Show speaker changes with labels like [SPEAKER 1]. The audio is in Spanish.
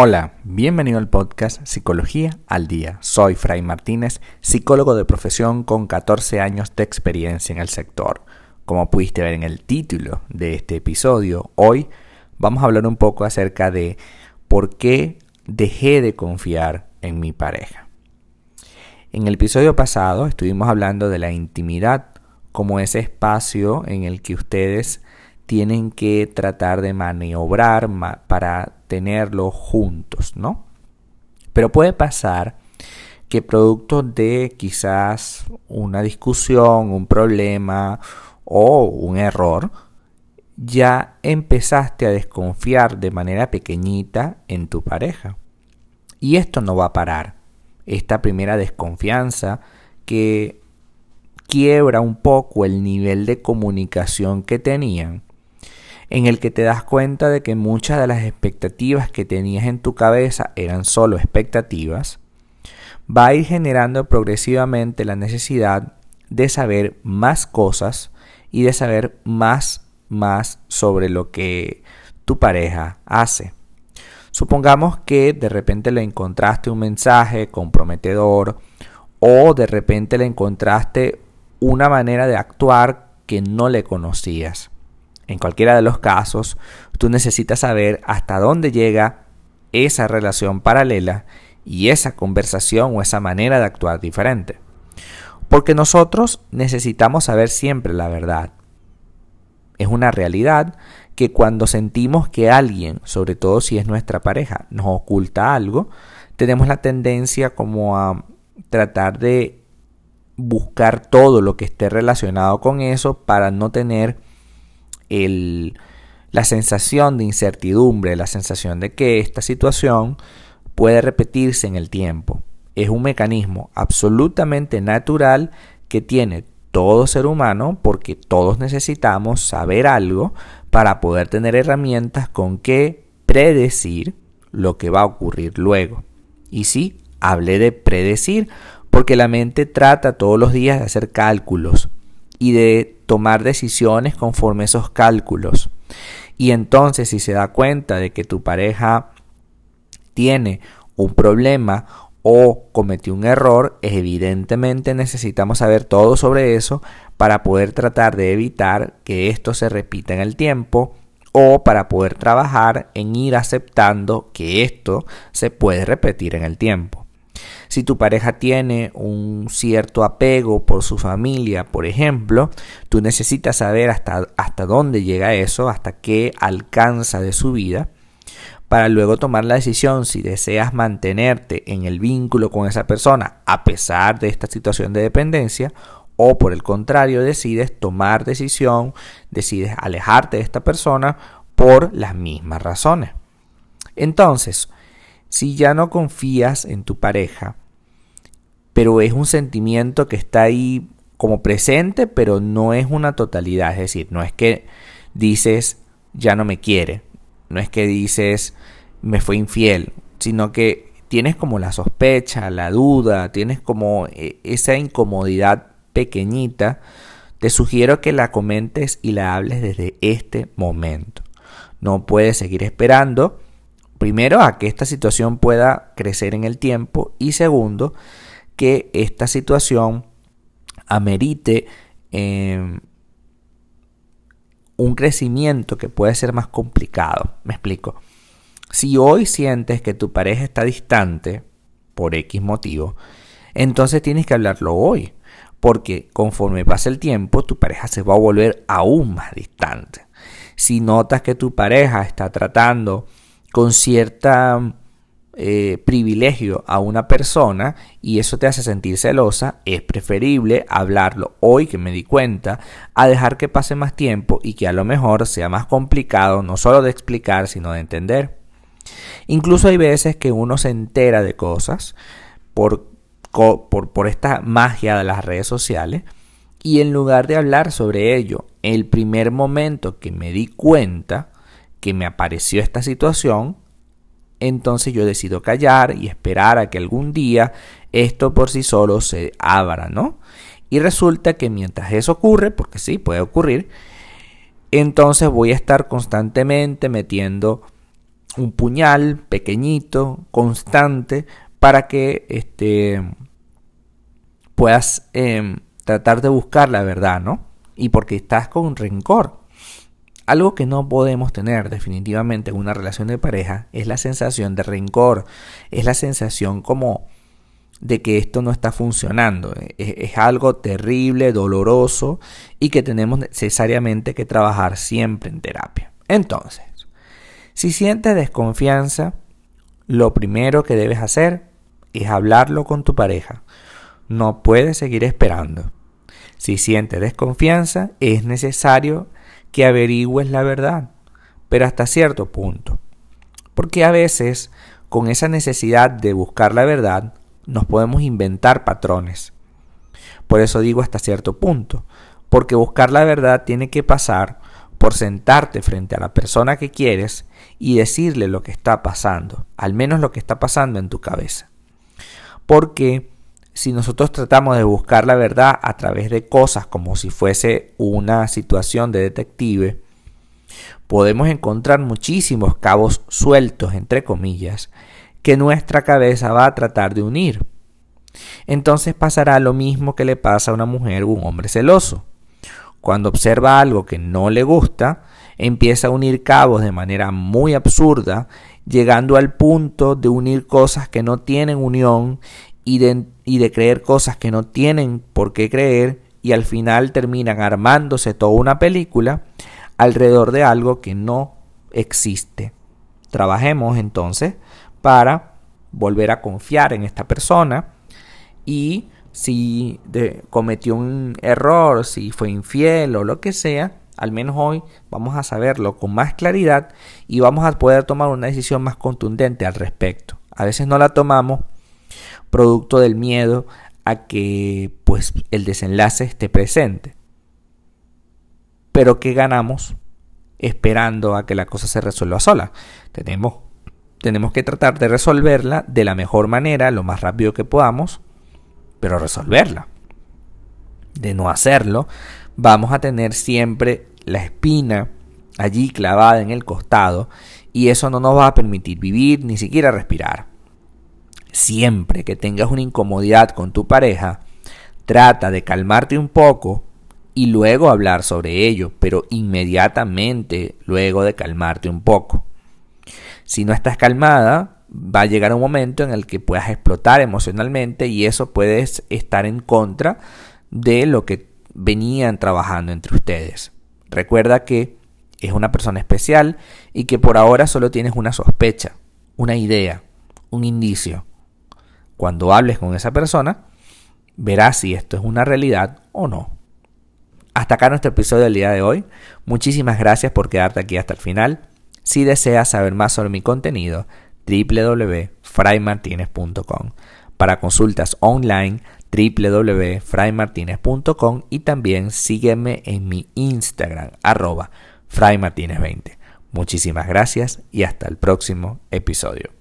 [SPEAKER 1] Hola, bienvenido al podcast Psicología al Día. Soy Fray Martínez, psicólogo de profesión con 14 años de experiencia en el sector. Como pudiste ver en el título de este episodio, hoy vamos a hablar un poco acerca de por qué dejé de confiar en mi pareja. En el episodio pasado estuvimos hablando de la intimidad como ese espacio en el que ustedes tienen que tratar de maniobrar para tenerlo juntos, ¿no? Pero puede pasar que producto de quizás una discusión, un problema o un error, ya empezaste a desconfiar de manera pequeñita en tu pareja. Y esto no va a parar. Esta primera desconfianza que quiebra un poco el nivel de comunicación que tenían en el que te das cuenta de que muchas de las expectativas que tenías en tu cabeza eran solo expectativas, va a ir generando progresivamente la necesidad de saber más cosas y de saber más, más sobre lo que tu pareja hace. Supongamos que de repente le encontraste un mensaje comprometedor o de repente le encontraste una manera de actuar que no le conocías. En cualquiera de los casos, tú necesitas saber hasta dónde llega esa relación paralela y esa conversación o esa manera de actuar diferente. Porque nosotros necesitamos saber siempre la verdad. Es una realidad que cuando sentimos que alguien, sobre todo si es nuestra pareja, nos oculta algo, tenemos la tendencia como a tratar de buscar todo lo que esté relacionado con eso para no tener la sensación de incertidumbre, la sensación de que esta situación puede repetirse en el tiempo. Es un mecanismo absolutamente natural que tiene todo ser humano porque todos necesitamos saber algo para poder tener herramientas con que predecir lo que va a ocurrir luego. Y sí, hablé de predecir porque la mente trata todos los días de hacer cálculos y de tomar decisiones conforme esos cálculos. Y entonces si se da cuenta de que tu pareja tiene un problema o cometió un error, evidentemente necesitamos saber todo sobre eso para poder tratar de evitar que esto se repita en el tiempo o para poder trabajar en ir aceptando que esto se puede repetir en el tiempo. Si tu pareja tiene un cierto apego por su familia, por ejemplo, tú necesitas saber hasta, hasta dónde llega eso, hasta qué alcanza de su vida, para luego tomar la decisión si deseas mantenerte en el vínculo con esa persona a pesar de esta situación de dependencia o por el contrario decides tomar decisión, decides alejarte de esta persona por las mismas razones. Entonces, si ya no confías en tu pareja, pero es un sentimiento que está ahí como presente, pero no es una totalidad. Es decir, no es que dices ya no me quiere, no es que dices me fue infiel, sino que tienes como la sospecha, la duda, tienes como eh, esa incomodidad pequeñita. Te sugiero que la comentes y la hables desde este momento. No puedes seguir esperando Primero, a que esta situación pueda crecer en el tiempo y segundo, que esta situación amerite em, un crecimiento que puede ser más complicado. Me explico. Si hoy sientes que tu pareja está distante por X motivo, entonces tienes que hablarlo hoy, porque conforme pasa el tiempo, tu pareja se va a volver aún más distante. Si notas que tu pareja está tratando con cierta eh, privilegio a una persona y eso te hace sentir celosa, es preferible hablarlo hoy que me di cuenta a dejar que pase más tiempo y que a lo mejor sea más complicado no solo de explicar sino de entender. Incluso hay veces que uno se entera de cosas por, por, por esta magia de las redes sociales y en lugar de hablar sobre ello, el primer momento que me di cuenta, que me apareció esta situación, entonces yo decido callar y esperar a que algún día esto por sí solo se abra, ¿no? Y resulta que mientras eso ocurre, porque sí, puede ocurrir, entonces voy a estar constantemente metiendo un puñal pequeñito, constante, para que este, puedas em, tratar de buscar la verdad, ¿no? Y porque estás con rencor. Algo que no podemos tener definitivamente en una relación de pareja es la sensación de rencor, es la sensación como de que esto no está funcionando. Es, es, algo terrible, doloroso y que tenemos necesariamente que trabajar siempre en terapia. Entonces, si sientes desconfianza, lo primero que debes hacer es hablarlo con tu pareja. No puedes seguir esperando. Si sientes desconfianza, es necesario que averigües la verdad, pero hasta cierto punto. Porque a veces, con esa necesidad de buscar la verdad, nos podemos inventar patrones. Por eso digo hasta cierto punto, porque buscar la verdad tiene que pasar por sentarte frente a la persona que quieres y decirle lo que está pasando, al menos lo que está pasando en tu cabeza. Porque si nosotros tratamos de buscar la verdad a través de cosas como si fuese una situación de detective, podemos encontrar muchísimos cabos sueltos, entre comillas, que nuestra cabeza va a tratar de unir. Entonces pasará lo mismo que le pasa a una mujer o un hombre celoso. Cuando observa algo que no le gusta, empieza a unir cabos de manera muy absurda, llegando al punto de unir cosas que no tienen unión y de, y de creer cosas que no tienen por qué creer y al final terminan armándose toda una película alrededor de algo que no existe. Trabajemos entonces para volver a confiar en esta persona y si cometió un error, si fue infiel o lo que sea, al menos hoy vamos a saberlo con más claridad y vamos a poder tomar una decisión más contundente al respecto. A veces no la tomamos producto del miedo a que pues el desenlace esté presente. Pero ¿qué ganamos esperando a que la cosa se resuelva sola? Tenemos, tenemos que tratar de resolverla de la mejor manera, lo más rápido que podamos, pero resolverla. De no hacerlo, vamos a tener siempre la espina allí clavada en el costado y eso no nos va a permitir vivir ni siquiera respirar. Siempre que tengas una incomodidad con tu pareja, trata de calmarte un poco y luego hablar sobre ello, pero inmediatamente luego de calmarte un poco. Si no estás calmada, va a llegar un momento en el que puedas explotar emocionalmente y eso puede estar en contra de lo que venían trabajando entre ustedes. Recuerda que es una persona especial y que por ahora solo tienes una sospecha, una idea, un indicio. Cuando hables con esa persona, verás si esto es una realidad o no. Hasta acá nuestro episodio del día de hoy. Muchísimas gracias por quedarte aquí hasta el final. Si deseas saber más sobre mi contenido, www.fraymartinez.com. Para consultas online, www.fraymartinez.com y también sígueme en mi Instagram, arroba fraymartinez20. Muchísimas gracias y hasta el próximo episodio.